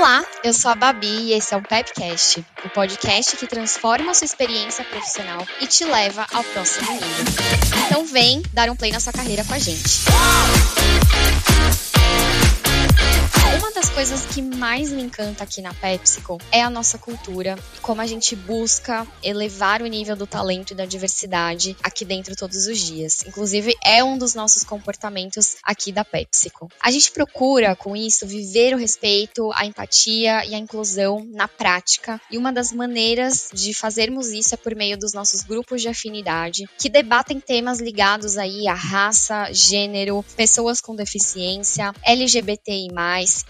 Olá, eu sou a Babi e esse é o Pepcast, o podcast que transforma a sua experiência profissional e te leva ao próximo nível. Então vem dar um play na sua carreira com a gente. Uma das coisas que mais me encanta aqui na PepsiCo é a nossa cultura e como a gente busca elevar o nível do talento e da diversidade aqui dentro todos os dias. Inclusive, é um dos nossos comportamentos aqui da PepsiCo. A gente procura, com isso, viver o respeito, a empatia e a inclusão na prática, e uma das maneiras de fazermos isso é por meio dos nossos grupos de afinidade, que debatem temas ligados aí à raça, gênero, pessoas com deficiência, LGBTI+,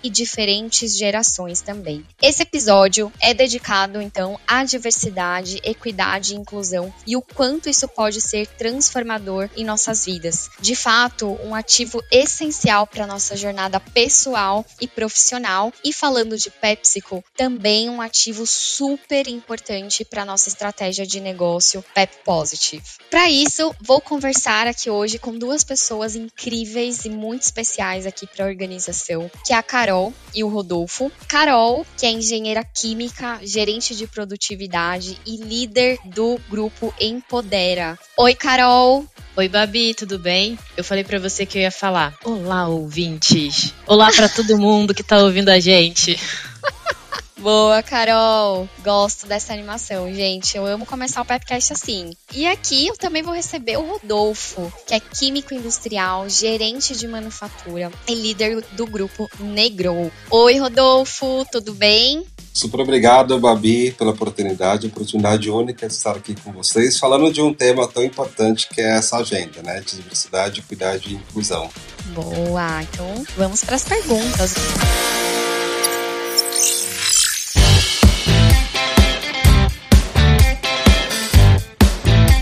e diferentes gerações também. Esse episódio é dedicado então à diversidade, equidade e inclusão e o quanto isso pode ser transformador em nossas vidas. De fato, um ativo essencial para nossa jornada pessoal e profissional. E falando de PepsiCo, também um ativo super importante para nossa estratégia de negócio Pep Positive. Para isso, vou conversar aqui hoje com duas pessoas incríveis e muito especiais aqui para a organização, que é a Carol e o Rodolfo. Carol, que é engenheira química, gerente de produtividade e líder do grupo Empodera. Oi, Carol. Oi, Babi, tudo bem? Eu falei para você que eu ia falar. Olá, ouvintes. Olá para todo mundo que tá ouvindo a gente. Boa, Carol! Gosto dessa animação, gente. Eu amo começar o podcast assim. E aqui eu também vou receber o Rodolfo, que é químico industrial, gerente de manufatura e líder do grupo Negro. Oi, Rodolfo, tudo bem? Super obrigado, Babi, pela oportunidade, oportunidade única de estar aqui com vocês, falando de um tema tão importante que é essa agenda, né? De diversidade, equidade e inclusão. Boa! Então vamos para as perguntas.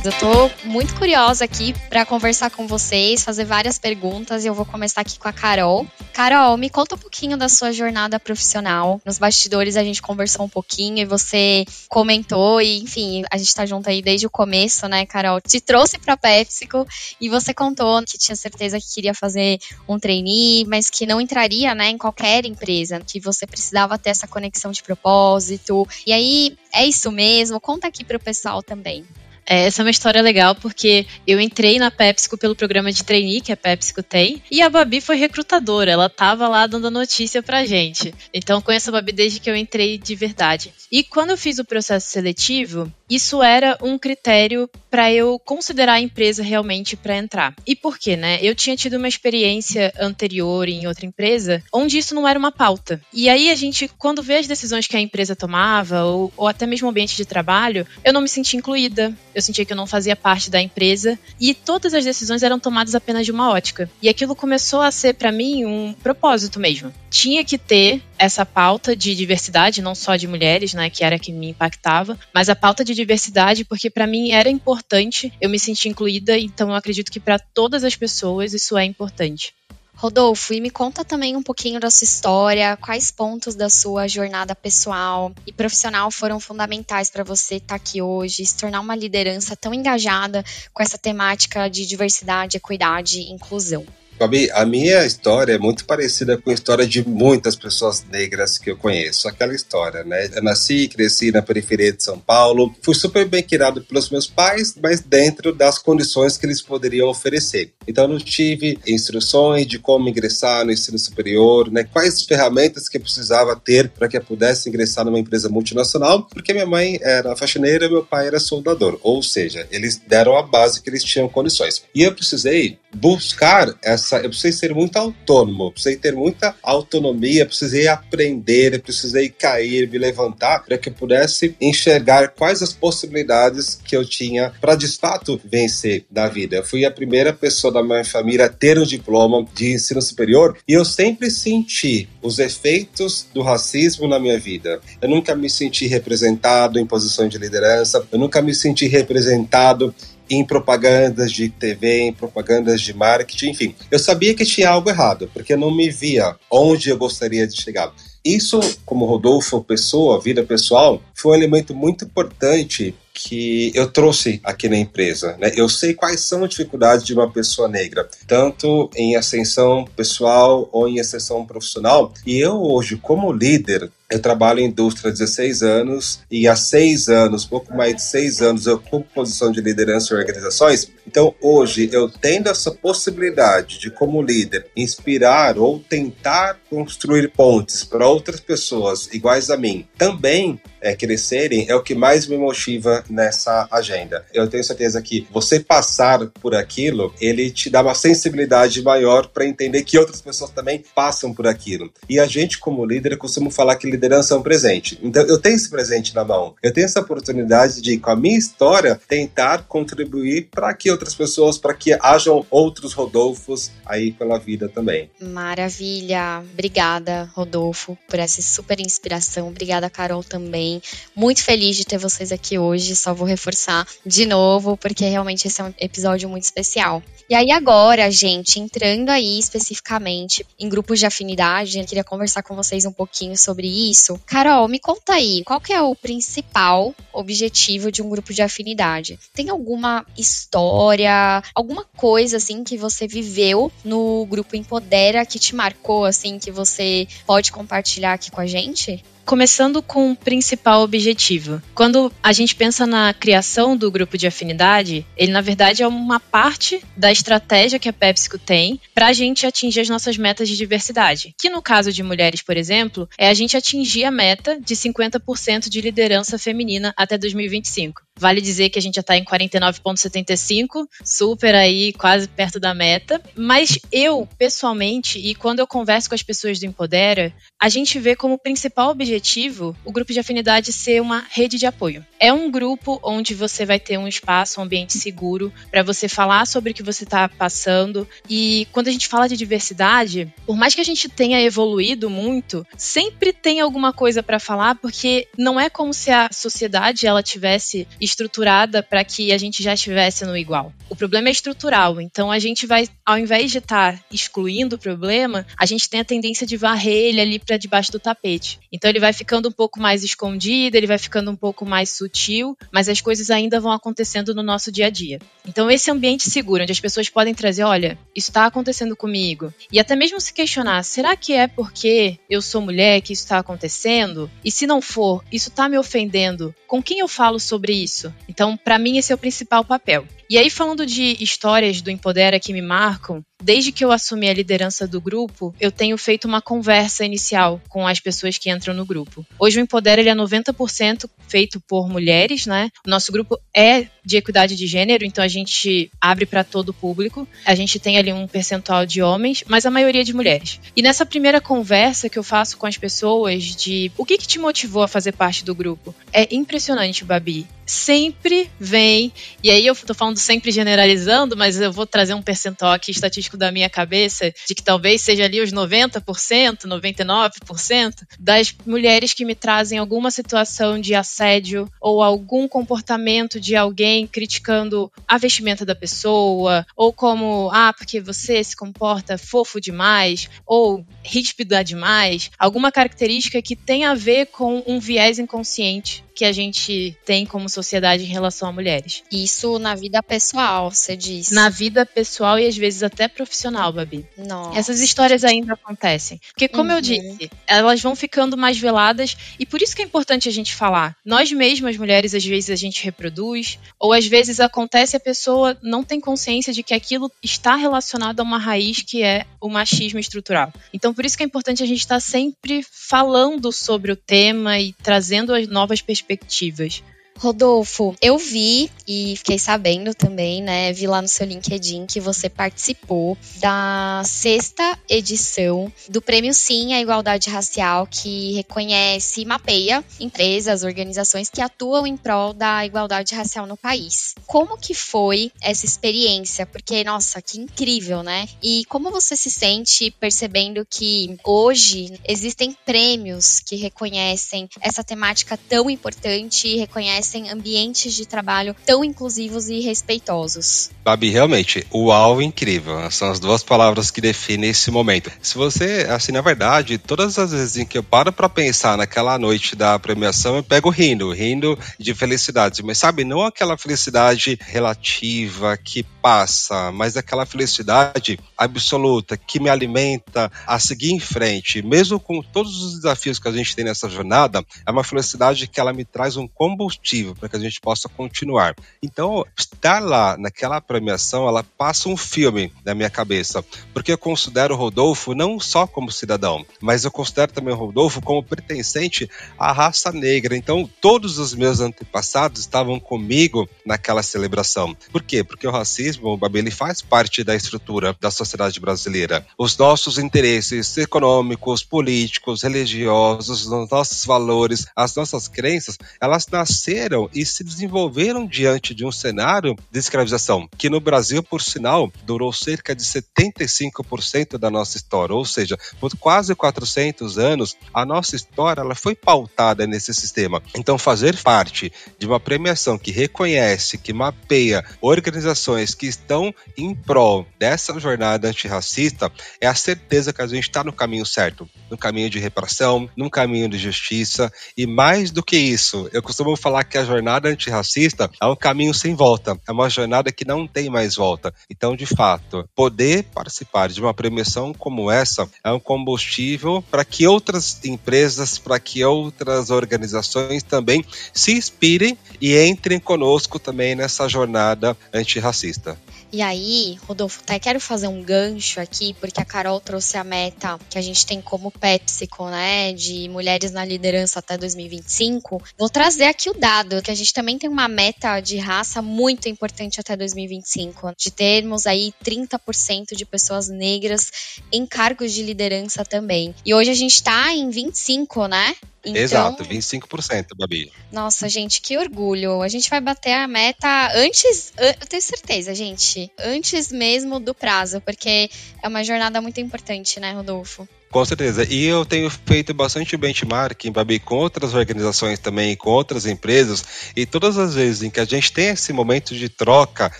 Eu tô muito curiosa aqui para conversar com vocês, fazer várias perguntas e eu vou começar aqui com a Carol. Carol, me conta um pouquinho da sua jornada profissional. Nos bastidores a gente conversou um pouquinho e você comentou e, enfim, a gente tá junto aí desde o começo, né, Carol? Te trouxe para PepsiCo e você contou que tinha certeza que queria fazer um trainee, mas que não entraria, né, em qualquer empresa, que você precisava ter essa conexão de propósito. E aí, é isso mesmo? Conta aqui pro pessoal também. É, essa é uma história legal porque eu entrei na PepsiCo pelo programa de trainee que a PepsiCo tem e a Babi foi recrutadora, ela tava lá dando notícia pra gente. Então conheço a Babi desde que eu entrei de verdade. E quando eu fiz o processo seletivo, isso era um critério para eu considerar a empresa realmente para entrar. E por quê, né? Eu tinha tido uma experiência anterior em outra empresa onde isso não era uma pauta. E aí a gente, quando vê as decisões que a empresa tomava, ou, ou até mesmo o ambiente de trabalho, eu não me sentia incluída, eu sentia que eu não fazia parte da empresa e todas as decisões eram tomadas apenas de uma ótica. E aquilo começou a ser para mim um propósito mesmo. Tinha que ter essa pauta de diversidade, não só de mulheres, né, que era que me impactava, mas a pauta de diversidade, porque para mim era importante eu me sentir incluída, então eu acredito que para todas as pessoas isso é importante. Rodolfo, e me conta também um pouquinho da sua história, quais pontos da sua jornada pessoal e profissional foram fundamentais para você estar tá aqui hoje, se tornar uma liderança tão engajada com essa temática de diversidade, equidade e inclusão. Fabi, a minha história é muito parecida com a história de muitas pessoas negras que eu conheço. Aquela história, né? Eu nasci e cresci na periferia de São Paulo. Fui super bem criado pelos meus pais, mas dentro das condições que eles poderiam oferecer. Então, não tive instruções de como ingressar no ensino superior, né? Quais ferramentas que eu precisava ter para que eu pudesse ingressar numa empresa multinacional, porque minha mãe era faxineira e meu pai era soldador. Ou seja, eles deram a base que eles tinham condições. E eu precisei buscar essa. Eu precisei ser muito autônomo, eu precisei ter muita autonomia, precisei aprender, precisei cair, me levantar, para que eu pudesse enxergar quais as possibilidades que eu tinha para de fato vencer na vida. Eu fui a primeira pessoa da minha família a ter um diploma de ensino superior e eu sempre senti os efeitos do racismo na minha vida. Eu nunca me senti representado em posições de liderança, eu nunca me senti representado em propagandas de TV, em propagandas de marketing, enfim. Eu sabia que tinha algo errado, porque eu não me via onde eu gostaria de chegar. Isso, como Rodolfo pessoa, vida pessoal, foi um elemento muito importante que eu trouxe aqui na empresa. Né? Eu sei quais são as dificuldades de uma pessoa negra, tanto em ascensão pessoal ou em ascensão profissional. E eu hoje, como líder, Eu trabalho em indústria há 16 anos e há seis anos, pouco mais de seis anos, eu ocupo posição de liderança em organizações. Então, hoje, eu tendo essa possibilidade de, como líder, inspirar ou tentar construir pontes para outras pessoas iguais a mim, também é, crescerem, é o que mais me motiva nessa agenda. Eu tenho certeza que você passar por aquilo, ele te dá uma sensibilidade maior para entender que outras pessoas também passam por aquilo. E a gente, como líder, costuma falar que liderança é um presente. Então, eu tenho esse presente na mão. Eu tenho essa oportunidade de, com a minha história, tentar contribuir para que outras pessoas, para que hajam outros Rodolfos aí pela vida também. Maravilha. Obrigada, Rodolfo, por essa super inspiração. Obrigada, Carol, também. Muito feliz de ter vocês aqui hoje. Só vou reforçar de novo, porque realmente esse é um episódio muito especial. E aí, agora, gente, entrando aí especificamente em grupos de afinidade, eu queria conversar com vocês um pouquinho sobre isso. Carol, me conta aí, qual que é o principal objetivo de um grupo de afinidade? Tem alguma história, alguma coisa assim que você viveu no grupo Empodera que te marcou assim que você pode compartilhar aqui com a gente? Começando com o principal objetivo. Quando a gente pensa na criação do grupo de afinidade, ele na verdade é uma parte da estratégia que a PepsiCo tem para a gente atingir as nossas metas de diversidade. Que no caso de mulheres, por exemplo, é a gente atingir a meta de 50% de liderança feminina até 2025. Vale dizer que a gente já está em 49,75, super aí, quase perto da meta. Mas eu, pessoalmente, e quando eu converso com as pessoas do Empodera, a gente vê como principal objetivo o grupo de afinidade ser uma rede de apoio. É um grupo onde você vai ter um espaço, um ambiente seguro para você falar sobre o que você está passando. E quando a gente fala de diversidade, por mais que a gente tenha evoluído muito, sempre tem alguma coisa para falar, porque não é como se a sociedade ela tivesse estruturada para que a gente já estivesse no igual. O problema é estrutural, então a gente vai, ao invés de estar tá excluindo o problema, a gente tem a tendência de varrer ele ali para debaixo do tapete. Então ele vai ficando um pouco mais escondido, ele vai ficando um pouco mais sutil, mas as coisas ainda vão acontecendo no nosso dia a dia. Então esse ambiente seguro, onde as pessoas podem trazer, olha, isso está acontecendo comigo, e até mesmo se questionar, será que é porque eu sou mulher que isso está acontecendo? E se não for, isso está me ofendendo? Com quem eu falo sobre isso? Então, para mim, esse é o principal papel. E aí, falando de histórias do Empodera que me marcam, desde que eu assumi a liderança do grupo, eu tenho feito uma conversa inicial com as pessoas que entram no grupo. Hoje o Empodera ele é 90% feito por mulheres, né? O nosso grupo é de equidade de gênero, então a gente abre para todo o público. A gente tem ali um percentual de homens, mas a maioria de mulheres. E nessa primeira conversa que eu faço com as pessoas de o que, que te motivou a fazer parte do grupo, é impressionante, Babi sempre vem, e aí eu tô falando sempre generalizando, mas eu vou trazer um percentual aqui estatístico da minha cabeça, de que talvez seja ali os 90%, 99% das mulheres que me trazem alguma situação de assédio ou algum comportamento de alguém criticando a vestimenta da pessoa, ou como, ah, porque você se comporta fofo demais, ou ríspida demais, alguma característica que tem a ver com um viés inconsciente que a gente tem como sociedade em relação a mulheres. Isso na vida pessoal, você diz. Na vida pessoal e às vezes até profissional, Babi. Nossa. Essas histórias ainda acontecem. Porque, como uhum. eu disse, elas vão ficando mais veladas e por isso que é importante a gente falar. Nós mesmas, mulheres, às vezes a gente reproduz, ou às vezes acontece a pessoa não tem consciência de que aquilo está relacionado a uma raiz que é o machismo estrutural. Então, por isso que é importante a gente estar sempre falando sobre o tema e trazendo as novas perspectivas perspectivas. Rodolfo, eu vi e fiquei sabendo também, né? Vi lá no seu LinkedIn que você participou da sexta edição do Prêmio Sim à Igualdade Racial, que reconhece e mapeia empresas, organizações que atuam em prol da igualdade racial no país. Como que foi essa experiência? Porque, nossa, que incrível, né? E como você se sente percebendo que hoje existem prêmios que reconhecem essa temática tão importante e reconhecem oferecem ambientes de trabalho tão inclusivos e respeitosos. Babi, realmente, uau, incrível. São as duas palavras que definem esse momento. Se você, assim, na verdade, todas as vezes em que eu paro para pensar naquela noite da premiação, eu pego rindo, rindo de felicidade. Mas sabe, não aquela felicidade relativa que passa, mas aquela felicidade absoluta que me alimenta a seguir em frente, mesmo com todos os desafios que a gente tem nessa jornada, é uma felicidade que ela me traz um combustível para que a gente possa continuar. Então, estar lá naquela premiação, ela passa um filme na minha cabeça, porque eu considero o Rodolfo não só como cidadão, mas eu considero também o Rodolfo como pertencente à raça negra. Então, todos os meus antepassados estavam comigo naquela celebração. Por quê? Porque o racismo, o Babi, faz parte da estrutura da sociedade brasileira. Os nossos interesses econômicos, políticos, religiosos, os nossos valores, as nossas crenças, elas nasceram e se desenvolveram diante de um cenário de escravização, que no Brasil, por sinal, durou cerca de 75% da nossa história, ou seja, por quase 400 anos, a nossa história ela foi pautada nesse sistema. Então, fazer parte de uma premiação que reconhece, que mapeia organizações que estão em prol dessa jornada antirracista é a certeza que a gente está no caminho certo, no caminho de reparação, no caminho de justiça e mais do que isso, eu costumo falar que a jornada antirracista é um caminho sem volta, é uma jornada que não tem mais volta. Então, de fato, poder participar de uma premiação como essa é um combustível para que outras empresas, para que outras organizações também se inspirem e entrem conosco também nessa jornada antirracista. E aí, Rodolfo, até quero fazer um gancho aqui, porque a Carol trouxe a meta que a gente tem como PepsiCo, né, de mulheres na liderança até 2025. Vou trazer aqui o dado, que a gente também tem uma meta de raça muito importante até 2025, de termos aí 30% de pessoas negras em cargos de liderança também. E hoje a gente está em 25, né? Então, Exato, 25%, Babi. Nossa, gente, que orgulho. A gente vai bater a meta antes, eu tenho certeza, gente, antes mesmo do prazo, porque é uma jornada muito importante, né, Rodolfo? Com certeza. E eu tenho feito bastante benchmarking, Babi, com outras organizações também, com outras empresas, e todas as vezes em que a gente tem esse momento de troca,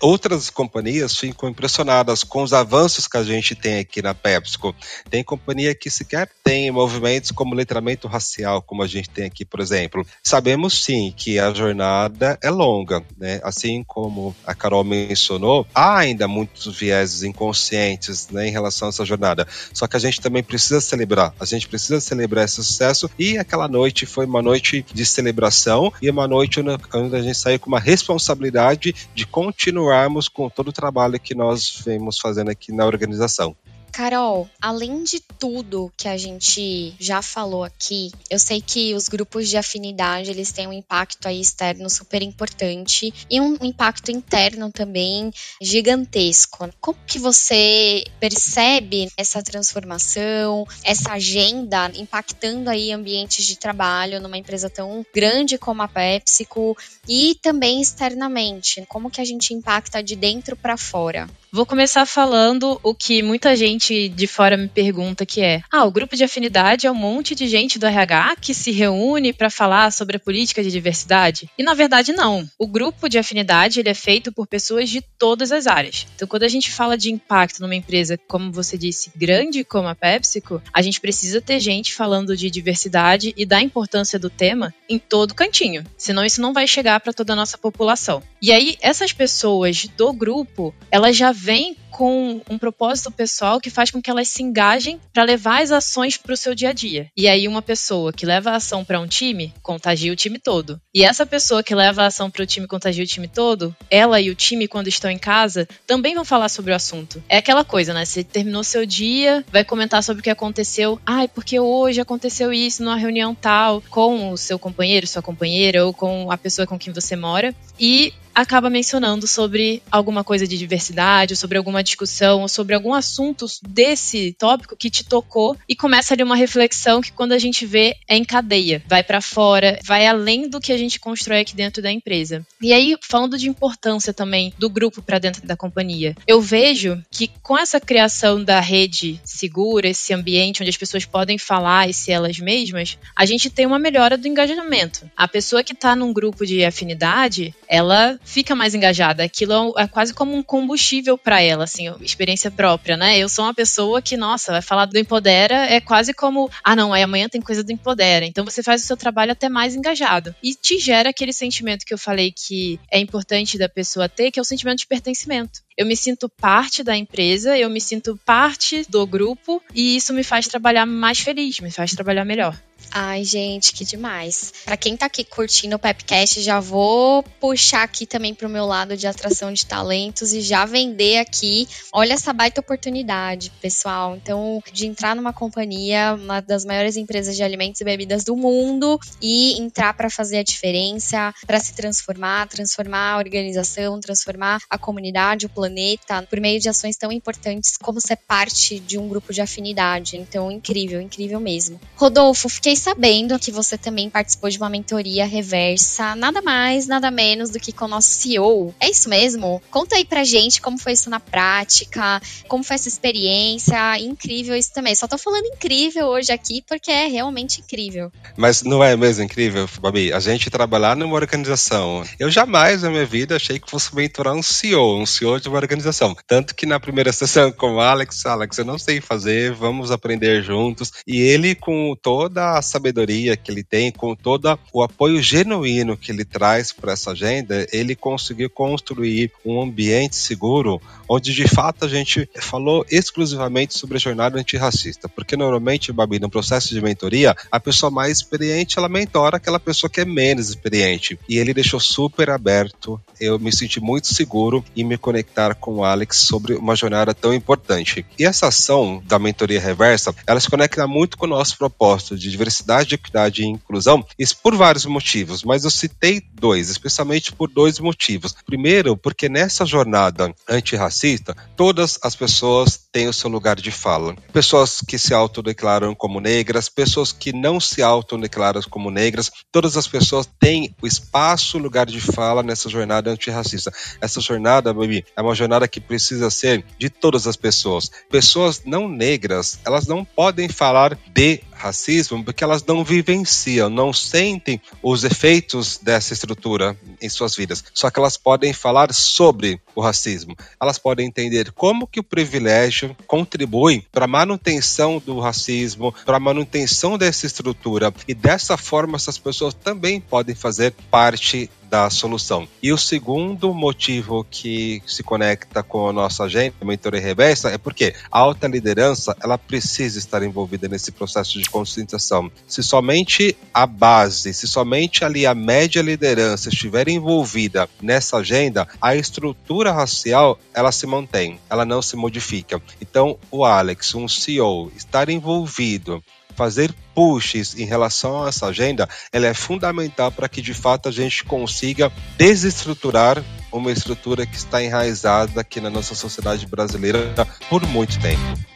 outras companhias ficam impressionadas com os avanços que a gente tem aqui na PepsiCo. Tem companhia que sequer tem movimentos como letramento racial, como a gente tem aqui, por exemplo. Sabemos sim que a jornada é longa, né? Assim como a Carol mencionou, há ainda muitos vieses inconscientes né, em relação a essa jornada. Só que a gente também precisa precisa celebrar. A gente precisa celebrar esse sucesso e aquela noite foi uma noite de celebração e uma noite onde a gente saiu com uma responsabilidade de continuarmos com todo o trabalho que nós vemos fazendo aqui na organização. Carol, além de tudo que a gente já falou aqui, eu sei que os grupos de afinidade eles têm um impacto aí externo super importante e um impacto interno também gigantesco. Como que você percebe essa transformação, essa agenda impactando aí ambientes de trabalho numa empresa tão grande como a PepsiCo e também externamente? Como que a gente impacta de dentro para fora? Vou começar falando o que muita gente de fora me pergunta que é: "Ah, o grupo de afinidade é um monte de gente do RH que se reúne para falar sobre a política de diversidade?". E na verdade não. O grupo de afinidade ele é feito por pessoas de todas as áreas. Então, quando a gente fala de impacto numa empresa, como você disse, grande como a PepsiCo, a gente precisa ter gente falando de diversidade e da importância do tema em todo cantinho. Senão isso não vai chegar para toda a nossa população. E aí essas pessoas do grupo, elas já vem com um propósito pessoal que faz com que elas se engajem para levar as ações para o seu dia a dia. E aí uma pessoa que leva a ação para um time contagia o time todo. E essa pessoa que leva a ação para o time contagia o time todo, ela e o time quando estão em casa também vão falar sobre o assunto. É aquela coisa, né? Você terminou seu dia, vai comentar sobre o que aconteceu. Ai, porque hoje aconteceu isso numa reunião tal com o seu companheiro, sua companheira ou com a pessoa com quem você mora. E acaba mencionando sobre alguma coisa de diversidade, sobre alguma discussão, ou sobre algum assunto desse tópico que te tocou e começa ali uma reflexão que quando a gente vê é em cadeia, vai para fora, vai além do que a gente constrói aqui dentro da empresa. E aí, falando de importância também do grupo para dentro da companhia, eu vejo que com essa criação da rede segura, esse ambiente onde as pessoas podem falar e ser elas mesmas, a gente tem uma melhora do engajamento. A pessoa que está num grupo de afinidade, ela fica mais engajada. Aquilo é quase como um combustível para ela, assim, experiência própria, né? Eu sou uma pessoa que, nossa, vai falar do Empodera, é quase como, ah, não, aí amanhã tem coisa do Empodera. Então você faz o seu trabalho até mais engajado. E te gera aquele sentimento que eu falei que é importante da pessoa ter, que é o sentimento de pertencimento. Eu me sinto parte da empresa, eu me sinto parte do grupo e isso me faz trabalhar mais feliz, me faz trabalhar melhor. Ai, gente, que demais. Para quem tá aqui curtindo o Pepcast, já vou puxar aqui também pro meu lado de atração de talentos e já vender aqui. Olha essa baita oportunidade, pessoal. Então, de entrar numa companhia, uma das maiores empresas de alimentos e bebidas do mundo e entrar para fazer a diferença, para se transformar, transformar a organização, transformar a comunidade, o planeta, por meio de ações tão importantes como ser parte de um grupo de afinidade. Então, incrível, incrível mesmo. Rodolfo, fiquei sabendo que você também participou de uma mentoria reversa, nada mais, nada menos do que com o nosso CEO. É isso mesmo? Conta aí pra gente como foi isso na prática, como foi essa experiência. Incrível isso também. Só tô falando incrível hoje aqui porque é realmente incrível. Mas não é mesmo incrível, Babi? A gente trabalhar numa organização. Eu jamais na minha vida achei que fosse mentorar um CEO, um CEO de uma organização. Tanto que na primeira sessão com o Alex, Alex, eu não sei fazer, vamos aprender juntos. E ele, com toda a sabedoria que ele tem, com todo o apoio genuíno que ele traz para essa agenda, ele conseguiu construir um ambiente seguro onde de fato a gente falou exclusivamente sobre a jornada antirracista. Porque normalmente, Babi, no processo de mentoria, a pessoa mais experiente ela mentora aquela pessoa que é menos experiente. E ele deixou super aberto. Eu me senti muito seguro em me conectar com o Alex sobre uma jornada tão importante. E essa ação da mentoria reversa, ela se conecta muito com o nosso propósito de diversidade, equidade e inclusão, isso por vários motivos, mas eu citei dois, especialmente por dois motivos. Primeiro, porque nessa jornada antirracista, todas as pessoas têm o seu lugar de fala. Pessoas que se autodeclaram como negras, pessoas que não se autodeclaram como negras, todas as pessoas têm o espaço, o lugar de fala nessa jornada antirracista. Essa jornada, baby, é uma jornada que precisa ser de todas as pessoas. Pessoas não negras, elas não podem falar de racismo porque elas não vivenciam, não sentem os efeitos dessa estrutura em suas vidas. Só que elas podem falar sobre o racismo. Elas podem entender como que o privilégio contribui para a manutenção do racismo, para a manutenção dessa estrutura. E dessa forma essas pessoas também podem fazer parte da solução. E o segundo motivo que se conecta com a nossa agenda, mentoria reversa, é porque a alta liderança ela precisa estar envolvida nesse processo de conscientização. Se somente a base, se somente ali a média liderança estiver envolvida nessa agenda, a estrutura racial ela se mantém, ela não se modifica. Então, o Alex, um CEO, estar envolvido fazer pushes em relação a essa agenda, ela é fundamental para que de fato a gente consiga desestruturar uma estrutura que está enraizada aqui na nossa sociedade brasileira por muito tempo.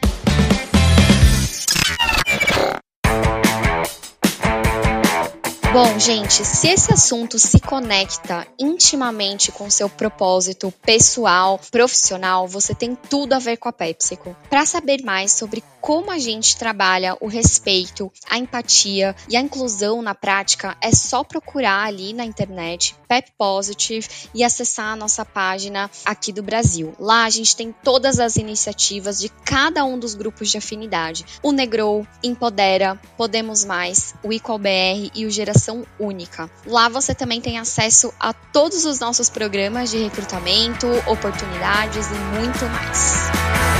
Bom, gente, se esse assunto se conecta intimamente com seu propósito pessoal, profissional, você tem tudo a ver com a PepsiCo. Para saber mais sobre como a gente trabalha o respeito, a empatia e a inclusão na prática, é só procurar ali na internet Pep Positive e acessar a nossa página aqui do Brasil. Lá a gente tem todas as iniciativas de cada um dos grupos de afinidade. O Negrow, Empodera, Podemos Mais, o EqualBR e o Geração única. Lá você também tem acesso a todos os nossos programas de recrutamento, oportunidades e muito mais.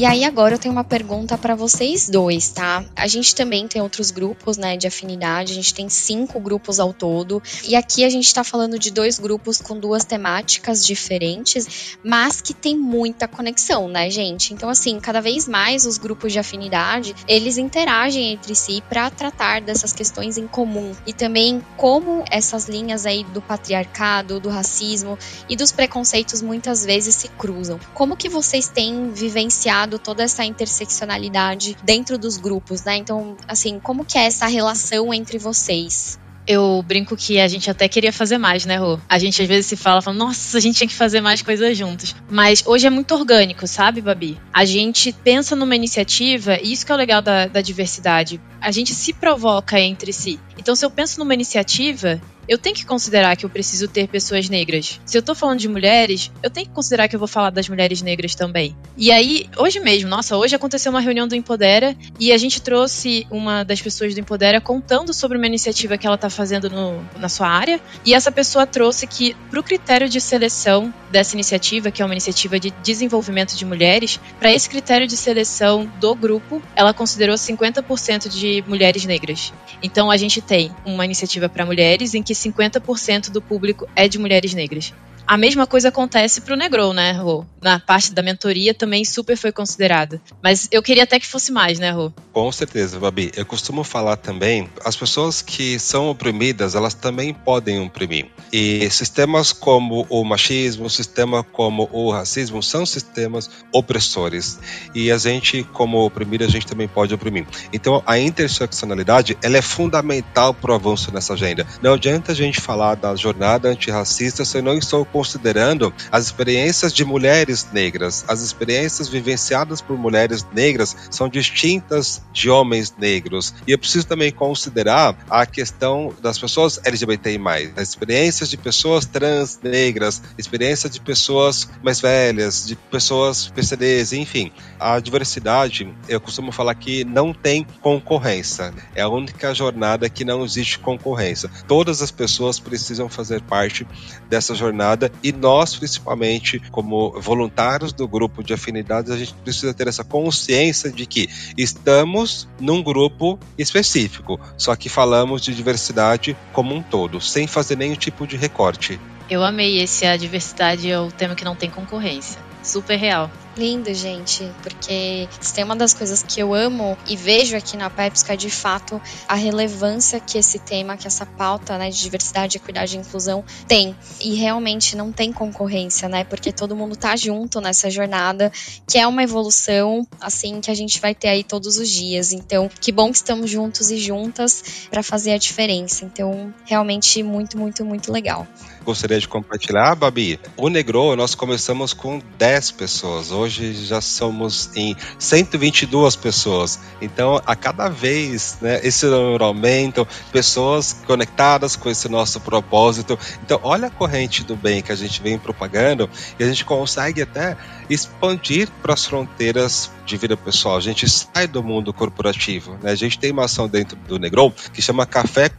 E aí agora eu tenho uma pergunta para vocês dois, tá? A gente também tem outros grupos, né, de afinidade. A gente tem cinco grupos ao todo. E aqui a gente está falando de dois grupos com duas temáticas diferentes, mas que tem muita conexão, né, gente? Então assim, cada vez mais os grupos de afinidade eles interagem entre si para tratar dessas questões em comum e também como essas linhas aí do patriarcado, do racismo e dos preconceitos muitas vezes se cruzam. Como que vocês têm vivenciado toda essa interseccionalidade dentro dos grupos, né? Então, assim, como que é essa relação entre vocês? Eu brinco que a gente até queria fazer mais, né, Rô? A gente às vezes se fala, fala, nossa, a gente tinha que fazer mais coisas juntos. Mas hoje é muito orgânico, sabe, Babi? A gente pensa numa iniciativa, e isso que é o legal da, da diversidade. A gente se provoca entre si. Então, se eu penso numa iniciativa, eu tenho que considerar que eu preciso ter pessoas negras. Se eu tô falando de mulheres, eu tenho que considerar que eu vou falar das mulheres negras também. E aí, hoje mesmo, nossa, hoje aconteceu uma reunião do Empodera e a gente trouxe uma das pessoas do Empodera contando sobre uma iniciativa que ela tá fazendo no, na sua área. E essa pessoa trouxe que, pro critério de seleção dessa iniciativa, que é uma iniciativa de desenvolvimento de mulheres, para esse critério de seleção do grupo, ela considerou 50% de mulheres negras. Então a gente tem uma iniciativa para mulheres em que 50% do público é de mulheres negras. A mesma coisa acontece para o Negro, né, Rô? Na parte da mentoria também super foi considerada. Mas eu queria até que fosse mais, né, Rô? Com certeza, Babi. Eu costumo falar também, as pessoas que são oprimidas, elas também podem oprimir. E sistemas como o machismo, sistema como o racismo, são sistemas opressores. E a gente, como oprimida, a gente também pode oprimir. Então, a interseccionalidade, ela é fundamental para o avanço nessa agenda. Não adianta a gente falar da jornada antirracista se eu não estou considerando as experiências de mulheres negras. As experiências vivenciadas por mulheres negras são distintas de homens negros. E eu preciso também considerar a questão das pessoas LGBTI+, as experiências de pessoas trans negras, experiências de pessoas mais velhas, de pessoas PCDs, enfim. A diversidade, eu costumo falar que não tem concorrência. É a única jornada que não existe concorrência. Todas as pessoas precisam fazer parte dessa jornada e nós, principalmente, como voluntários do grupo de afinidades, a gente precisa ter essa consciência de que estamos num grupo específico, só que falamos de diversidade como um todo, sem fazer nenhum tipo de recorte. Eu amei esse a diversidade é o tema que não tem concorrência. Super real. Lindo, gente, porque se tem uma das coisas que eu amo e vejo aqui na PepsiCo é de fato a relevância que esse tema, que essa pauta né, de diversidade, equidade e inclusão tem. E realmente não tem concorrência, né? Porque todo mundo tá junto nessa jornada, que é uma evolução, assim, que a gente vai ter aí todos os dias. Então, que bom que estamos juntos e juntas para fazer a diferença. Então, realmente muito, muito, muito legal gostaria de compartilhar, Babi. O Negro, nós começamos com 10 pessoas. Hoje já somos em 122 pessoas. Então, a cada vez, né, esse número aumenta, pessoas conectadas com esse nosso propósito. Então, olha a corrente do bem que a gente vem propagando e a gente consegue até expandir para as fronteiras de vida pessoal. A gente sai do mundo corporativo. Né? A gente tem uma ação dentro do Negron que chama Café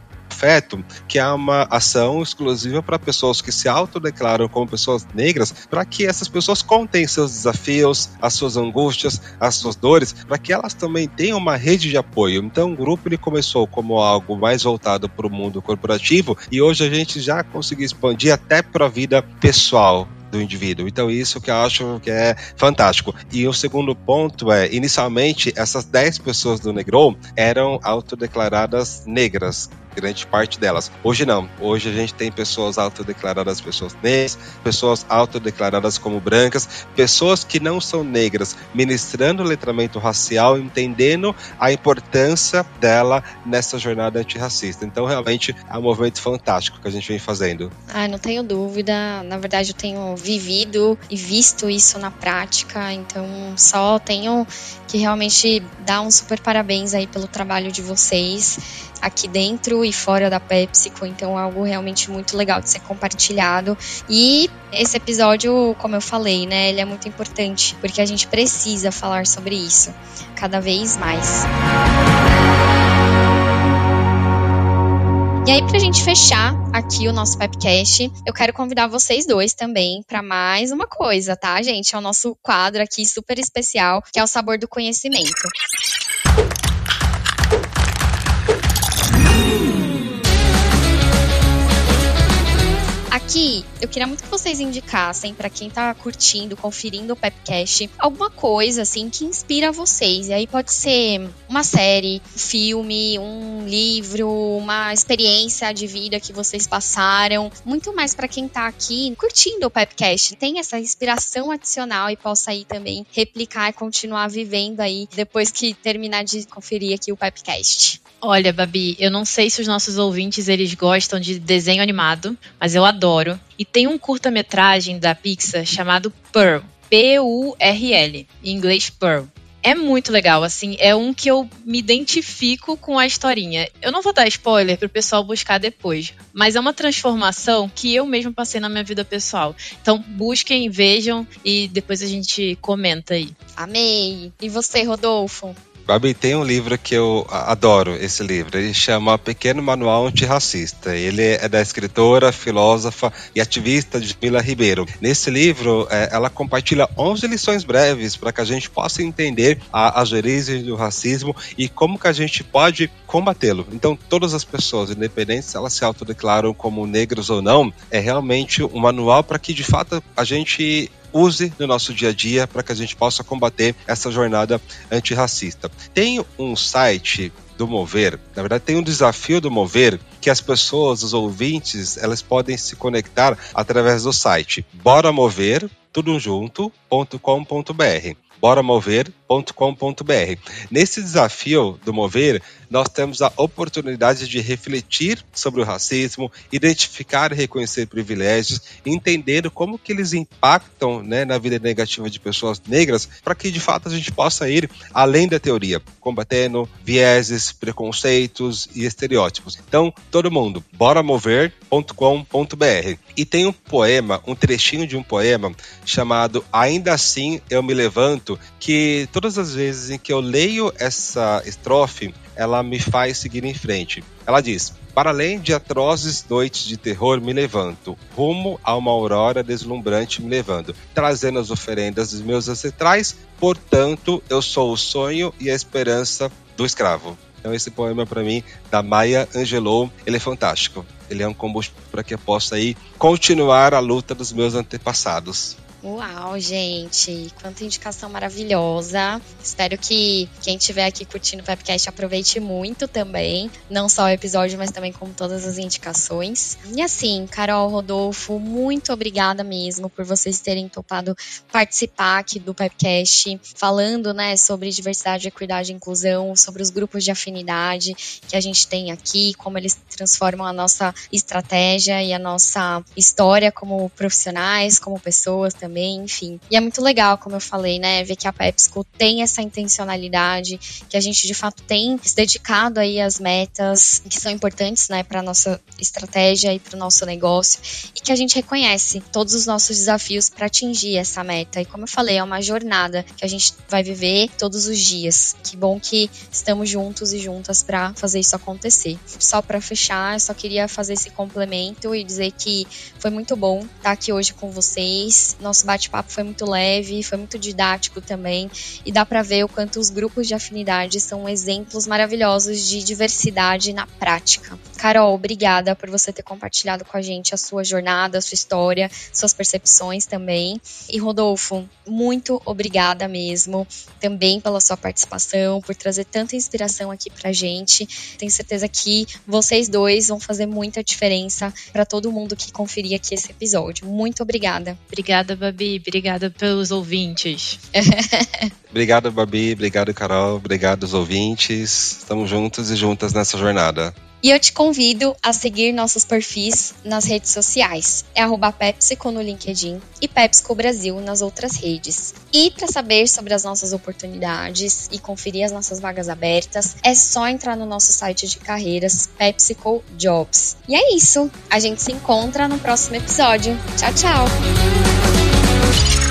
afeto, que é uma ação exclusiva para pessoas que se autodeclaram como pessoas negras, para que essas pessoas contem seus desafios, as suas angústias, as suas dores, para que elas também tenham uma rede de apoio. Então, o grupo ele começou como algo mais voltado para o mundo corporativo e hoje a gente já conseguiu expandir até para a vida pessoal do indivíduo. Então, isso que eu acho que é fantástico. E o segundo ponto é, inicialmente, essas 10 pessoas do Negro eram autodeclaradas negras, grande parte delas. Hoje não. Hoje a gente tem pessoas autodeclaradas pessoas negras, pessoas autodeclaradas como brancas, pessoas que não são negras, ministrando letramento racial, entendendo a importância dela nessa jornada antirracista. Então, realmente, é um movimento fantástico que a gente vem fazendo. Ah, não tenho dúvida. Na verdade, eu tenho vivido e visto isso na prática, então só tenho que realmente dar um super parabéns aí pelo trabalho de vocês aqui dentro e fora da PepsiCo, então é algo realmente muito legal de ser compartilhado. E esse episódio, como eu falei, né, ele é muito importante, porque a gente precisa falar sobre isso cada vez mais. E aí, pra gente fechar aqui o nosso Pepcast, eu quero convidar vocês dois também para mais uma coisa, tá, gente? É o nosso quadro aqui super especial, que é o Sabor do Conhecimento. Aqui eu queria muito que vocês indicassem para quem tá curtindo, conferindo o Pepcast, alguma coisa assim que inspira vocês. E aí pode ser uma série, um filme, um livro, uma experiência de vida que vocês passaram. Muito mais para quem tá aqui curtindo o Pepcast, tem essa inspiração adicional e possa aí também replicar e continuar vivendo aí depois que terminar de conferir aqui o Pepcast. Olha, Babi, eu não sei se os nossos ouvintes eles gostam de desenho animado, mas eu adoro. E tem um curta-metragem da Pixar chamado Pearl, P-U-R-L, em inglês Pearl. É muito legal, assim, é um que eu me identifico com a historinha. Eu não vou dar spoiler pro pessoal buscar depois, mas é uma transformação que eu mesmo passei na minha vida pessoal. Então, busquem, vejam e depois a gente comenta aí. Amei! E você, Rodolfo? Babi, tem um livro que eu adoro, esse livro. Ele chama Pequeno Manual Antirracista. Ele é da escritora, filósofa e ativista Mila Ribeiro. Nesse livro, é, ela compartilha 11 lições breves para que a gente possa entender as origens do racismo e como que a gente pode combatê-lo. Então, todas as pessoas, independente se elas se autodeclaram como negros ou não, é realmente um manual para que, de fato, a gente use no nosso dia a dia para que a gente possa combater essa jornada antirracista. Tem um site do Mover, na verdade tem um desafio do Mover que as pessoas, os ouvintes, elas podem se conectar através do site boramover tudo junto.com.br boramover.com.br. Nesse desafio do Mover, nós temos a oportunidade de refletir sobre o racismo, identificar e reconhecer privilégios, entender como que eles impactam né, na vida negativa de pessoas negras, para que de fato a gente possa ir além da teoria, combatendo vieses, preconceitos e estereótipos. Então, todo mundo, boramover.com.br. E tem um poema, um trechinho de um poema chamado Ainda Assim Eu Me Levanto que todas as vezes em que eu leio essa estrofe, ela me faz seguir em frente. Ela diz: Para além de atrozes noites de terror, me levanto, rumo a uma aurora deslumbrante me levando, trazendo as oferendas dos meus ancestrais, portanto, eu sou o sonho e a esperança do escravo. Então esse poema para mim da Maya Angelou, ele é fantástico. Ele é um combustível para que eu possa aí continuar a luta dos meus antepassados. Uau, gente, quanta indicação maravilhosa. Espero que quem estiver aqui curtindo o podcast aproveite muito também, não só o episódio, mas também com todas as indicações. E assim, Carol, Rodolfo, muito obrigada mesmo por vocês terem topado participar aqui do podcast, falando, né, sobre diversidade, equidade e inclusão, sobre os grupos de afinidade que a gente tem aqui, como eles transformam a nossa estratégia e a nossa história como profissionais, como pessoas também também, enfim. E é muito legal, como eu falei, né, ver que a PepsiCo tem essa intencionalidade, que a gente de fato tem se dedicado aí às metas que são importantes, né, para nossa estratégia e para o nosso negócio, e que a gente reconhece todos os nossos desafios para atingir essa meta. E como eu falei, é uma jornada que a gente vai viver todos os dias. Que bom que estamos juntos e juntas para fazer isso acontecer. Só para fechar, eu só queria fazer esse complemento e dizer que foi muito bom estar aqui hoje com vocês. Nosso nosso bate-papo foi muito leve, foi muito didático também, e dá para ver o quanto os grupos de afinidade são exemplos maravilhosos de diversidade na prática. Carol, obrigada por você ter compartilhado com a gente a sua jornada, a sua história, suas percepções também. E Rodolfo, muito obrigada mesmo também pela sua participação, por trazer tanta inspiração aqui pra gente. Tenho certeza que vocês dois vão fazer muita diferença para todo mundo que conferir aqui esse episódio. Muito obrigada. Obrigada, Babi. Obrigada pelos ouvintes. obrigado, Babi. Obrigado, Carol. Obrigado, os ouvintes. Estamos juntos e juntas nessa jornada. E eu te convido a seguir nossos perfis nas redes sociais. É arroba PepsiCo no LinkedIn e PepsiCo Brasil nas outras redes. E para saber sobre as nossas oportunidades e conferir as nossas vagas abertas, é só entrar no nosso site de carreiras PepsiCo Jobs. E é isso. A gente se encontra no próximo episódio. Tchau, tchau! Thank you.